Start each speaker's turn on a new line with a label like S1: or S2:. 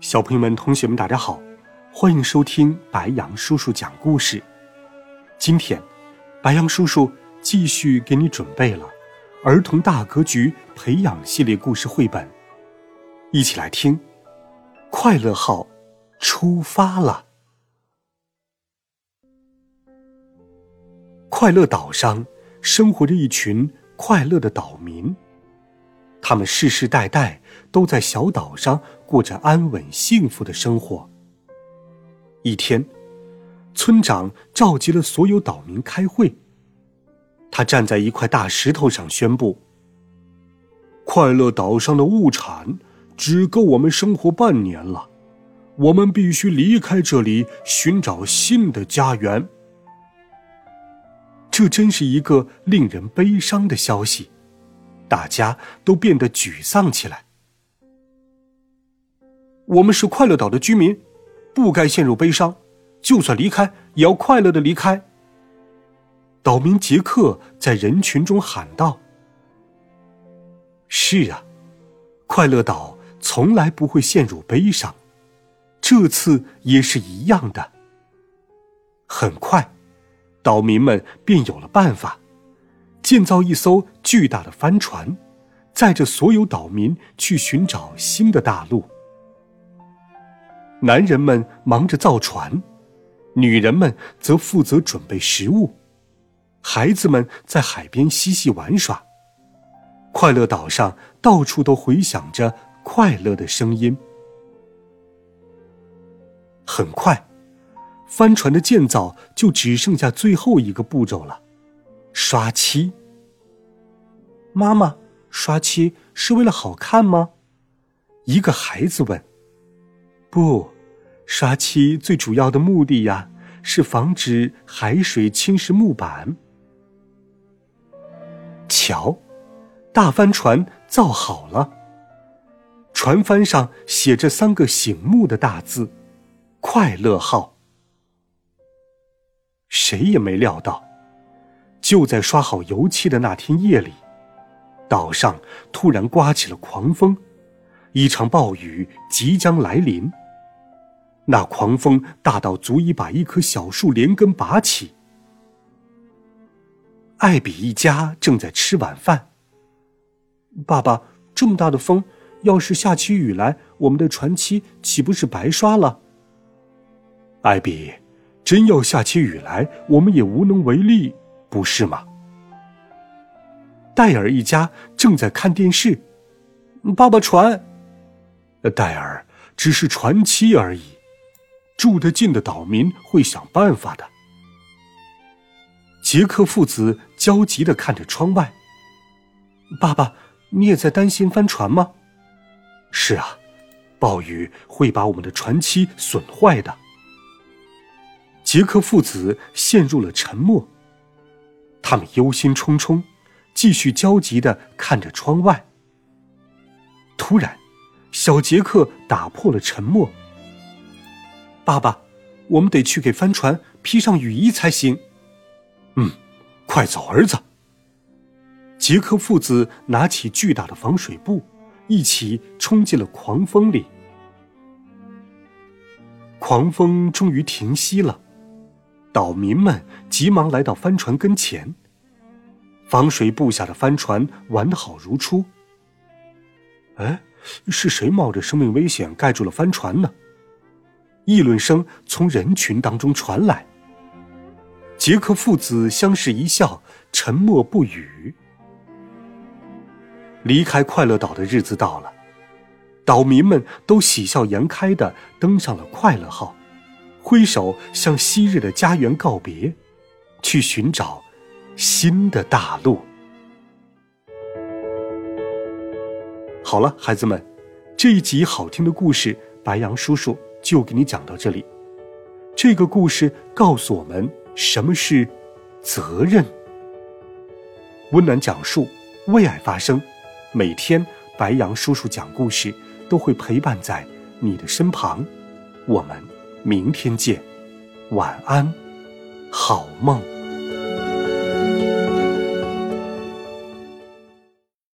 S1: 小朋友们、同学们，大家好，欢迎收听白羊叔叔讲故事。今天，白羊叔叔继续给你准备了儿童大格局培养系列故事绘本，一起来听《快乐号》出发了。快乐岛上生活着一群快乐的岛民。他们世世代代都在小岛上过着安稳幸福的生活。一天，村长召集了所有岛民开会。他站在一块大石头上宣布：“快乐岛上的物产只够我们生活半年了，我们必须离开这里，寻找新的家园。”这真是一个令人悲伤的消息。大家都变得沮丧起来。我们是快乐岛的居民，不该陷入悲伤，就算离开，也要快乐的离开。岛民杰克在人群中喊道：“是啊，快乐岛从来不会陷入悲伤，这次也是一样的。”很快，岛民们便有了办法。建造一艘巨大的帆船，载着所有岛民去寻找新的大陆。男人们忙着造船，女人们则负责准备食物，孩子们在海边嬉戏玩耍。快乐岛上到处都回响着快乐的声音。很快，帆船的建造就只剩下最后一个步骤了。刷漆。妈妈，刷漆是为了好看吗？一个孩子问。不，刷漆最主要的目的呀，是防止海水侵蚀木板。瞧，大帆船造好了，船帆上写着三个醒目的大字：“快乐号。”谁也没料到。就在刷好油漆的那天夜里，岛上突然刮起了狂风，一场暴雨即将来临。那狂风大到足以把一棵小树连根拔起。艾比一家正在吃晚饭。爸爸，这么大的风，要是下起雨来，我们的船漆岂不是白刷了？艾比，真要下起雨来，我们也无能为力。不是吗？戴尔一家正在看电视。爸爸，船。戴尔，只是船期而已。住得近的岛民会想办法的。杰克父子焦急的看着窗外。爸爸，你也在担心帆船吗？是啊，暴雨会把我们的船期损坏的。杰克父子陷入了沉默。他们忧心忡忡，继续焦急的看着窗外。突然，小杰克打破了沉默：“爸爸，我们得去给帆船披上雨衣才行。”“嗯，快走，儿子。”杰克父子拿起巨大的防水布，一起冲进了狂风里。狂风终于停息了。岛民们急忙来到帆船跟前。防水布下的帆船完好如初。哎，是谁冒着生命危险盖住了帆船呢？议论声从人群当中传来。杰克父子相视一笑，沉默不语。离开快乐岛的日子到了，岛民们都喜笑颜开的登上了快乐号。挥手向昔日的家园告别，去寻找新的大陆。好了，孩子们，这一集好听的故事，白羊叔叔就给你讲到这里。这个故事告诉我们什么是责任。温暖讲述，为爱发声。每天，白杨叔叔讲故事都会陪伴在你的身旁。我们明天见，晚安，好梦。